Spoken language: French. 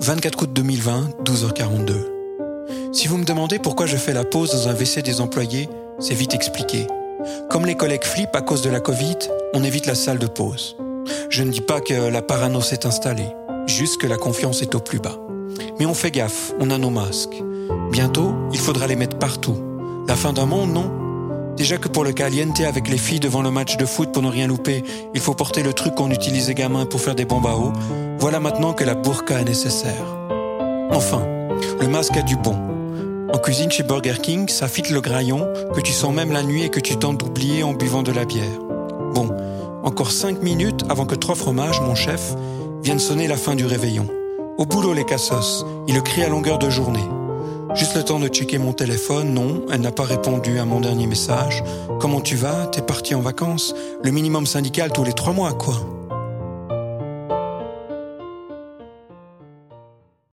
24 août 2020, 12h42. Si vous me demandez pourquoi je fais la pause dans un WC des employés, c'est vite expliqué. Comme les collègues flippent à cause de la Covid, on évite la salle de pause. Je ne dis pas que la parano s'est installée, juste que la confiance est au plus bas. Mais on fait gaffe, on a nos masques. Bientôt, il faudra les mettre partout. La fin d'un monde, non? Déjà que pour le caliente avec les filles devant le match de foot pour ne rien louper, il faut porter le truc qu'on utilisait gamin pour faire des bombes à eau. Voilà maintenant que la burqa est nécessaire. Enfin, le masque a du bon. En cuisine chez Burger King, ça fit le graillon que tu sens même la nuit et que tu tentes d'oublier en buvant de la bière. Bon, encore cinq minutes avant que Trois Fromages, mon chef, vienne sonner la fin du réveillon. Au boulot les cassos, il le crie à longueur de journée. Juste le temps de checker mon téléphone, non, elle n'a pas répondu à mon dernier message. Comment tu vas? T'es parti en vacances Le minimum syndical tous les trois mois, quoi.